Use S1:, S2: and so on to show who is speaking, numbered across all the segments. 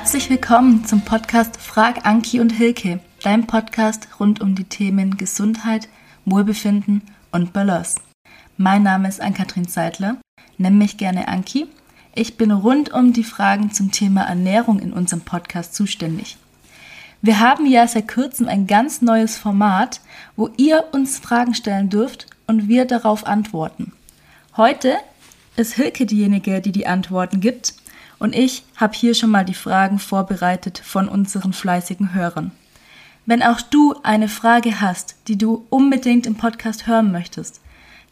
S1: Herzlich willkommen zum Podcast Frag Anki und Hilke, dein Podcast rund um die Themen Gesundheit, Wohlbefinden und Balance. Mein Name ist Ann-Kathrin Seidler, nenn mich gerne Anki. Ich bin rund um die Fragen zum Thema Ernährung in unserem Podcast zuständig. Wir haben ja seit kurzem ein ganz neues Format, wo ihr uns Fragen stellen dürft und wir darauf antworten. Heute ist Hilke diejenige, die die Antworten gibt und ich habe hier schon mal die Fragen vorbereitet von unseren fleißigen Hörern. Wenn auch du eine Frage hast, die du unbedingt im Podcast hören möchtest,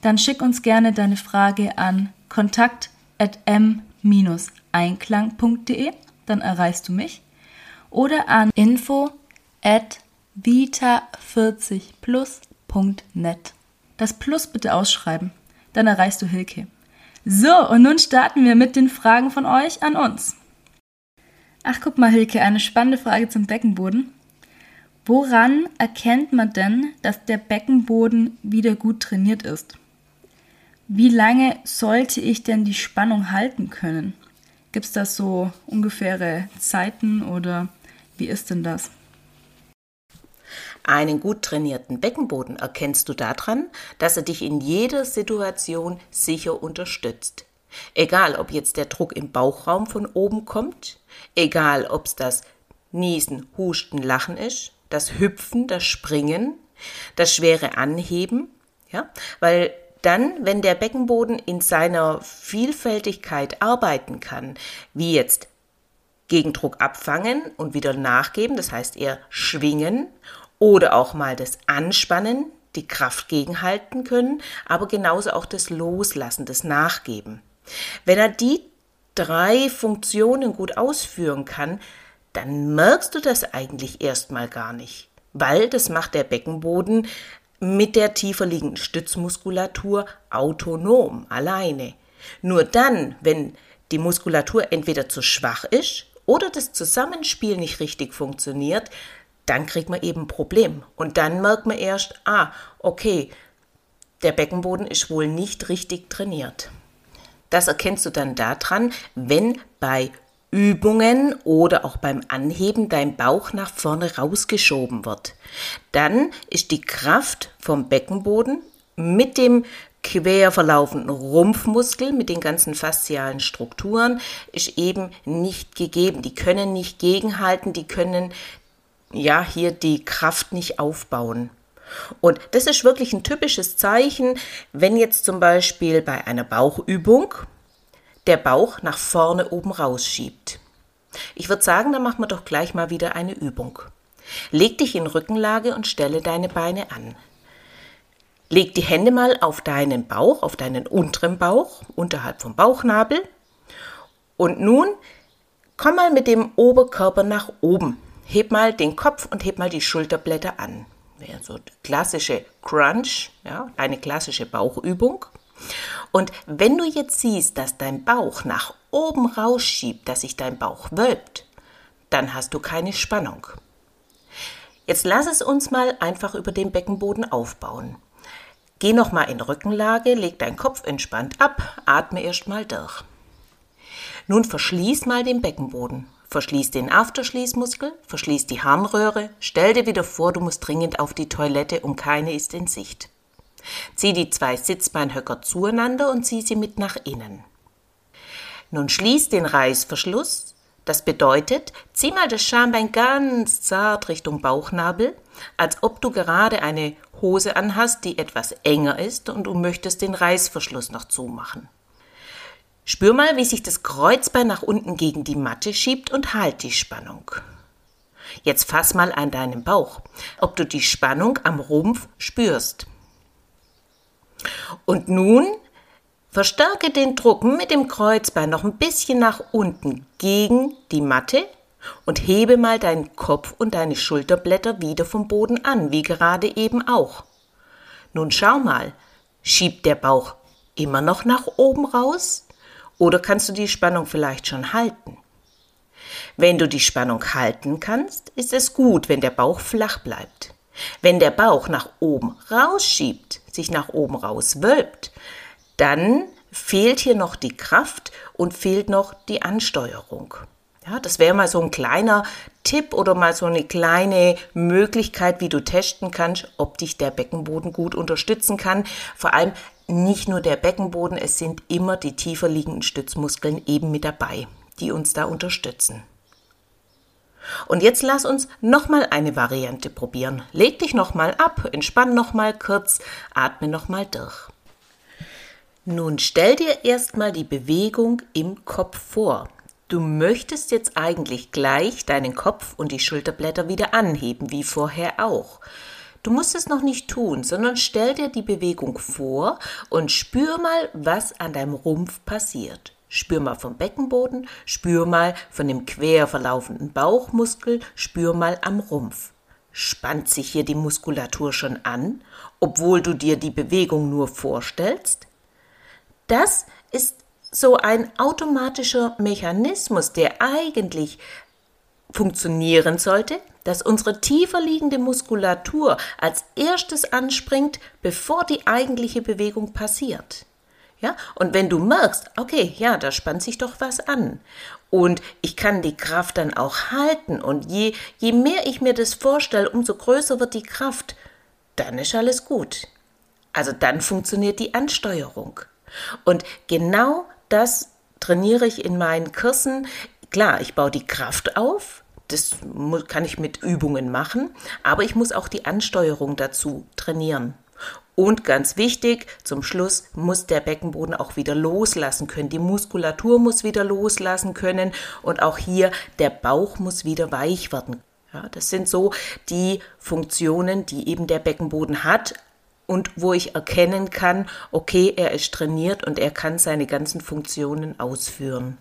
S1: dann schick uns gerne deine Frage an kontakt.m-einklang.de, dann erreichst du mich, oder an info at vita40plus.net. Das Plus bitte ausschreiben, dann erreichst du Hilke. So, und nun starten wir mit den Fragen von euch an uns. Ach, guck mal, Hilke, eine spannende Frage zum Beckenboden. Woran erkennt man denn, dass der Beckenboden wieder gut trainiert ist? Wie lange sollte ich denn die Spannung halten können? Gibt es da so ungefähre Zeiten oder wie ist denn das?
S2: Einen gut trainierten Beckenboden erkennst du daran, dass er dich in jeder Situation sicher unterstützt. Egal, ob jetzt der Druck im Bauchraum von oben kommt, egal, ob es das Niesen, Husten, Lachen ist, das Hüpfen, das Springen, das schwere Anheben, ja, weil dann, wenn der Beckenboden in seiner Vielfältigkeit arbeiten kann, wie jetzt Gegendruck abfangen und wieder nachgeben, das heißt eher schwingen oder auch mal das Anspannen, die Kraft gegenhalten können, aber genauso auch das Loslassen, das Nachgeben. Wenn er die drei Funktionen gut ausführen kann, dann merkst du das eigentlich erstmal gar nicht, weil das macht der Beckenboden mit der tiefer liegenden Stützmuskulatur autonom, alleine. Nur dann, wenn die Muskulatur entweder zu schwach ist oder das Zusammenspiel nicht richtig funktioniert, dann kriegt man eben ein Problem. Und dann merkt man erst, ah, okay, der Beckenboden ist wohl nicht richtig trainiert. Das erkennst du dann daran, wenn bei Übungen oder auch beim Anheben dein Bauch nach vorne rausgeschoben wird. Dann ist die Kraft vom Beckenboden mit dem quer verlaufenden Rumpfmuskel mit den ganzen faszialen Strukturen ist eben nicht gegeben. Die können nicht gegenhalten, die können ja hier die Kraft nicht aufbauen. Und das ist wirklich ein typisches Zeichen, wenn jetzt zum Beispiel bei einer Bauchübung der Bauch nach vorne oben rausschiebt. Ich würde sagen, dann machen wir doch gleich mal wieder eine Übung. Leg dich in Rückenlage und stelle deine Beine an. Leg die Hände mal auf deinen Bauch, auf deinen unteren Bauch, unterhalb vom Bauchnabel. Und nun komm mal mit dem Oberkörper nach oben heb mal den Kopf und heb mal die Schulterblätter an. Wäre so klassische Crunch, ja, eine klassische Bauchübung. Und wenn du jetzt siehst, dass dein Bauch nach oben rausschiebt, dass sich dein Bauch wölbt, dann hast du keine Spannung. Jetzt lass es uns mal einfach über den Beckenboden aufbauen. Geh nochmal in Rückenlage, leg deinen Kopf entspannt ab, atme erstmal durch. Nun verschließ mal den Beckenboden Verschließ den Afterschließmuskel, verschließ die Harnröhre, stell dir wieder vor, du musst dringend auf die Toilette und keine ist in Sicht. Zieh die zwei Sitzbeinhöcker zueinander und zieh sie mit nach innen. Nun schließ den Reißverschluss. Das bedeutet, zieh mal das Schambein ganz zart Richtung Bauchnabel, als ob du gerade eine Hose anhast, die etwas enger ist und du möchtest den Reißverschluss noch zumachen. Spür mal, wie sich das Kreuzbein nach unten gegen die Matte schiebt und halt die Spannung. Jetzt fass mal an deinen Bauch, ob du die Spannung am Rumpf spürst. Und nun verstärke den Druck mit dem Kreuzbein noch ein bisschen nach unten gegen die Matte und hebe mal deinen Kopf und deine Schulterblätter wieder vom Boden an, wie gerade eben auch. Nun schau mal, schiebt der Bauch immer noch nach oben raus? Oder kannst du die Spannung vielleicht schon halten? Wenn du die Spannung halten kannst, ist es gut, wenn der Bauch flach bleibt. Wenn der Bauch nach oben rausschiebt, sich nach oben rauswölbt, dann fehlt hier noch die Kraft und fehlt noch die Ansteuerung. Ja, das wäre mal so ein kleiner Tipp oder mal so eine kleine Möglichkeit, wie du testen kannst, ob dich der Beckenboden gut unterstützen kann. Vor allem nicht nur der Beckenboden, es sind immer die tiefer liegenden Stützmuskeln eben mit dabei, die uns da unterstützen. Und jetzt lass uns nochmal eine Variante probieren. Leg dich nochmal ab, entspann nochmal kurz, atme nochmal durch. Nun stell dir erstmal die Bewegung im Kopf vor. Du möchtest jetzt eigentlich gleich deinen Kopf und die Schulterblätter wieder anheben, wie vorher auch. Du musst es noch nicht tun, sondern stell dir die Bewegung vor und spür mal, was an deinem Rumpf passiert. Spür mal vom Beckenboden, spür mal von dem quer verlaufenden Bauchmuskel, spür mal am Rumpf. Spannt sich hier die Muskulatur schon an, obwohl du dir die Bewegung nur vorstellst? Das ist so ein automatischer Mechanismus, der eigentlich funktionieren sollte, dass unsere tiefer liegende Muskulatur als erstes anspringt, bevor die eigentliche Bewegung passiert. Ja, und wenn du merkst, okay, ja, da spannt sich doch was an und ich kann die Kraft dann auch halten und je, je mehr ich mir das vorstelle, umso größer wird die Kraft, dann ist alles gut. Also dann funktioniert die Ansteuerung. Und genau das trainiere ich in meinen Kursen. Klar, ich baue die Kraft auf, das kann ich mit Übungen machen, aber ich muss auch die Ansteuerung dazu trainieren. Und ganz wichtig, zum Schluss muss der Beckenboden auch wieder loslassen können. Die Muskulatur muss wieder loslassen können und auch hier der Bauch muss wieder weich werden. Ja, das sind so die Funktionen, die eben der Beckenboden hat, und wo ich erkennen kann, okay, er ist trainiert und er kann seine ganzen Funktionen ausführen.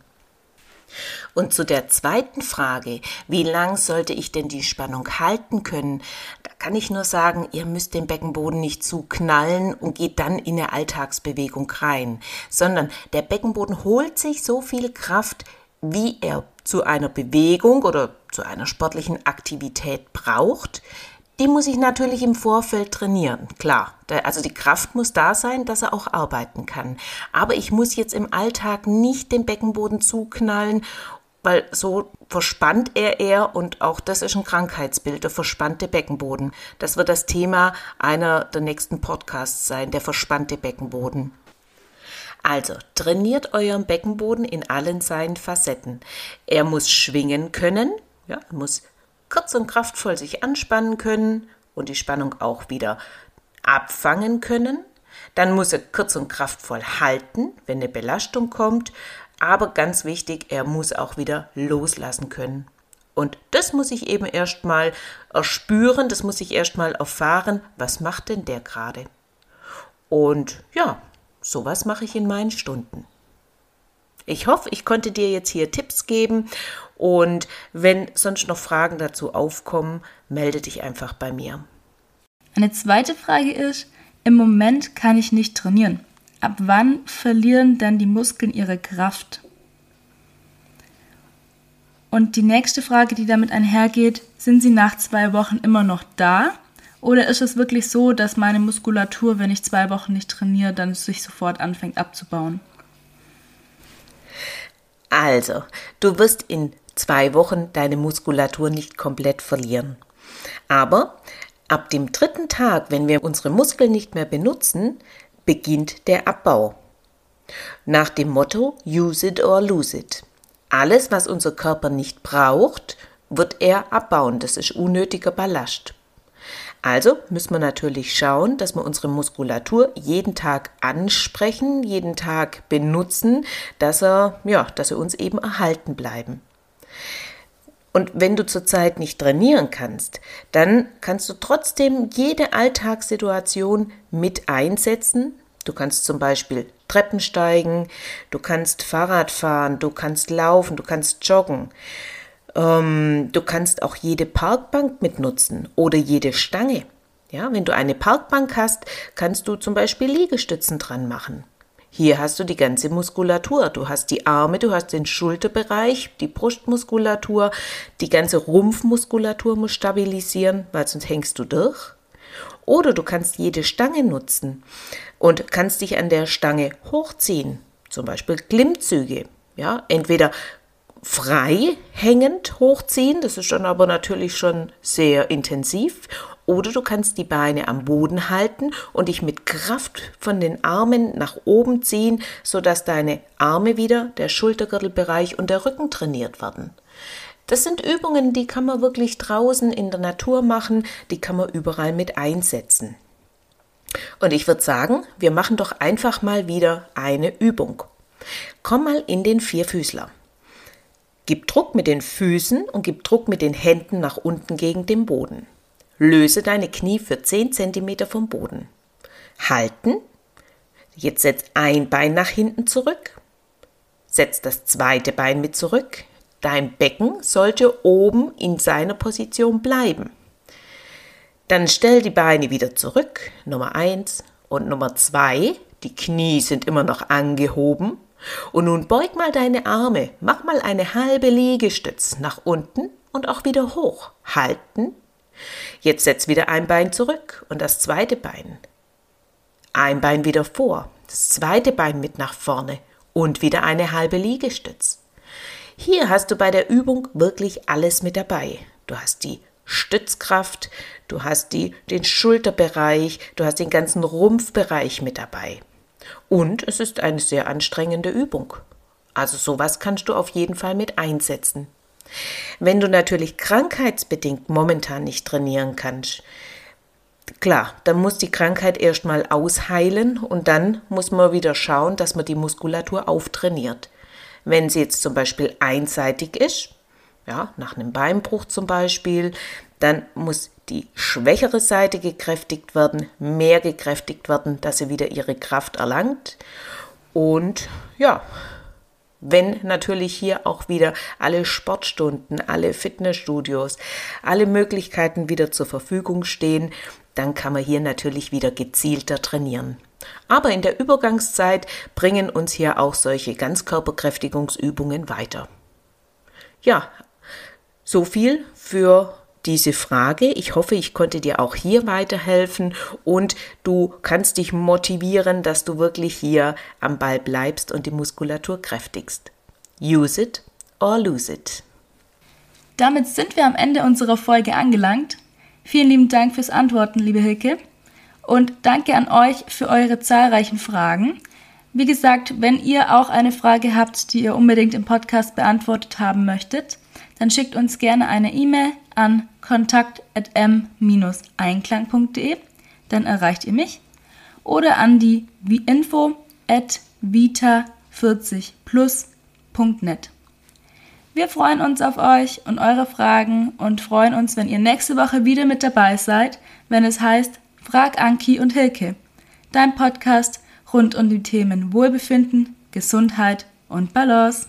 S2: Und zu der zweiten Frage, wie lang sollte ich denn die Spannung halten können, da kann ich nur sagen, ihr müsst den Beckenboden nicht zu knallen und geht dann in eine Alltagsbewegung rein, sondern der Beckenboden holt sich so viel Kraft, wie er zu einer Bewegung oder zu einer sportlichen Aktivität braucht, die muss ich natürlich im Vorfeld trainieren, klar. Also die Kraft muss da sein, dass er auch arbeiten kann. Aber ich muss jetzt im Alltag nicht den Beckenboden zuknallen, weil so verspannt er eher und auch das ist ein Krankheitsbild, der verspannte Beckenboden. Das wird das Thema einer der nächsten Podcasts sein, der verspannte Beckenboden. Also, trainiert euren Beckenboden in allen seinen Facetten. Er muss schwingen können, ja, er muss kurz und kraftvoll sich anspannen können und die Spannung auch wieder abfangen können. Dann muss er kurz und kraftvoll halten, wenn eine Belastung kommt. Aber ganz wichtig, er muss auch wieder loslassen können. Und das muss ich eben erstmal erspüren, das muss ich erstmal erfahren, was macht denn der gerade? Und ja, sowas mache ich in meinen Stunden. Ich hoffe, ich konnte dir jetzt hier Tipps geben und wenn sonst noch Fragen dazu aufkommen, melde dich einfach bei mir.
S1: Eine zweite Frage ist, im Moment kann ich nicht trainieren. Ab wann verlieren dann die Muskeln ihre Kraft? Und die nächste Frage, die damit einhergeht, sind sie nach zwei Wochen immer noch da? Oder ist es wirklich so, dass meine Muskulatur, wenn ich zwei Wochen nicht trainiere, dann sich sofort anfängt abzubauen?
S2: Also, du wirst in zwei Wochen deine Muskulatur nicht komplett verlieren. Aber ab dem dritten Tag, wenn wir unsere Muskeln nicht mehr benutzen, beginnt der Abbau. Nach dem Motto Use it or lose it. Alles, was unser Körper nicht braucht, wird er abbauen. Das ist unnötiger Ballast. Also müssen wir natürlich schauen, dass wir unsere Muskulatur jeden Tag ansprechen, jeden Tag benutzen, dass er, ja, dass er uns eben erhalten bleiben. Und wenn du zurzeit nicht trainieren kannst, dann kannst du trotzdem jede Alltagssituation mit einsetzen. Du kannst zum Beispiel Treppen steigen, du kannst Fahrrad fahren, du kannst laufen, du kannst joggen. Ähm, du kannst auch jede Parkbank mitnutzen oder jede Stange. Ja, wenn du eine Parkbank hast, kannst du zum Beispiel Liegestützen dran machen. Hier hast du die ganze Muskulatur. Du hast die Arme, du hast den Schulterbereich, die Brustmuskulatur, die ganze Rumpfmuskulatur muss stabilisieren, weil sonst hängst du durch. Oder du kannst jede Stange nutzen und kannst dich an der Stange hochziehen. Zum Beispiel Klimmzüge. Ja, entweder frei hängend hochziehen, das ist dann aber natürlich schon sehr intensiv. Oder du kannst die Beine am Boden halten und dich mit Kraft von den Armen nach oben ziehen, sodass deine Arme wieder, der Schultergürtelbereich und der Rücken trainiert werden. Das sind Übungen, die kann man wirklich draußen in der Natur machen, die kann man überall mit einsetzen. Und ich würde sagen, wir machen doch einfach mal wieder eine Übung. Komm mal in den Vierfüßler. Gib Druck mit den Füßen und gib Druck mit den Händen nach unten gegen den Boden. Löse deine Knie für 10 cm vom Boden. Halten. Jetzt setz ein Bein nach hinten zurück. Setz das zweite Bein mit zurück. Dein Becken sollte oben in seiner Position bleiben. Dann stell die Beine wieder zurück. Nummer 1 und Nummer 2. Die Knie sind immer noch angehoben. Und nun beug mal deine Arme, mach mal eine halbe Liegestütz nach unten und auch wieder hoch. Halten. Jetzt setz wieder ein Bein zurück und das zweite Bein. Ein Bein wieder vor, das zweite Bein mit nach vorne und wieder eine halbe Liegestütz. Hier hast du bei der Übung wirklich alles mit dabei. Du hast die Stützkraft, du hast die, den Schulterbereich, du hast den ganzen Rumpfbereich mit dabei. Und es ist eine sehr anstrengende Übung. Also sowas kannst du auf jeden Fall mit einsetzen. Wenn du natürlich krankheitsbedingt momentan nicht trainieren kannst, klar, dann muss die Krankheit erstmal ausheilen und dann muss man wieder schauen, dass man die Muskulatur auftrainiert. Wenn sie jetzt zum Beispiel einseitig ist, ja, nach einem Beinbruch zum Beispiel, dann muss die schwächere Seite gekräftigt werden, mehr gekräftigt werden, dass sie wieder ihre Kraft erlangt. Und ja, wenn natürlich hier auch wieder alle Sportstunden, alle Fitnessstudios, alle Möglichkeiten wieder zur Verfügung stehen, dann kann man hier natürlich wieder gezielter trainieren. Aber in der Übergangszeit bringen uns hier auch solche Ganzkörperkräftigungsübungen weiter. Ja, so viel für diese Frage. Ich hoffe, ich konnte dir auch hier weiterhelfen und du kannst dich motivieren, dass du wirklich hier am Ball bleibst und die Muskulatur kräftigst. Use it or lose it.
S1: Damit sind wir am Ende unserer Folge angelangt. Vielen lieben Dank fürs Antworten, liebe Hilke. Und danke an euch für eure zahlreichen Fragen. Wie gesagt, wenn ihr auch eine Frage habt, die ihr unbedingt im Podcast beantwortet haben möchtet, dann schickt uns gerne eine E-Mail an kontakt.m-einklang.de, dann erreicht ihr mich, oder an die info at vita40plus.net. Wir freuen uns auf euch und eure Fragen und freuen uns, wenn ihr nächste Woche wieder mit dabei seid, wenn es heißt Frag Anki und Hilke, dein Podcast rund um die Themen Wohlbefinden, Gesundheit und Balance.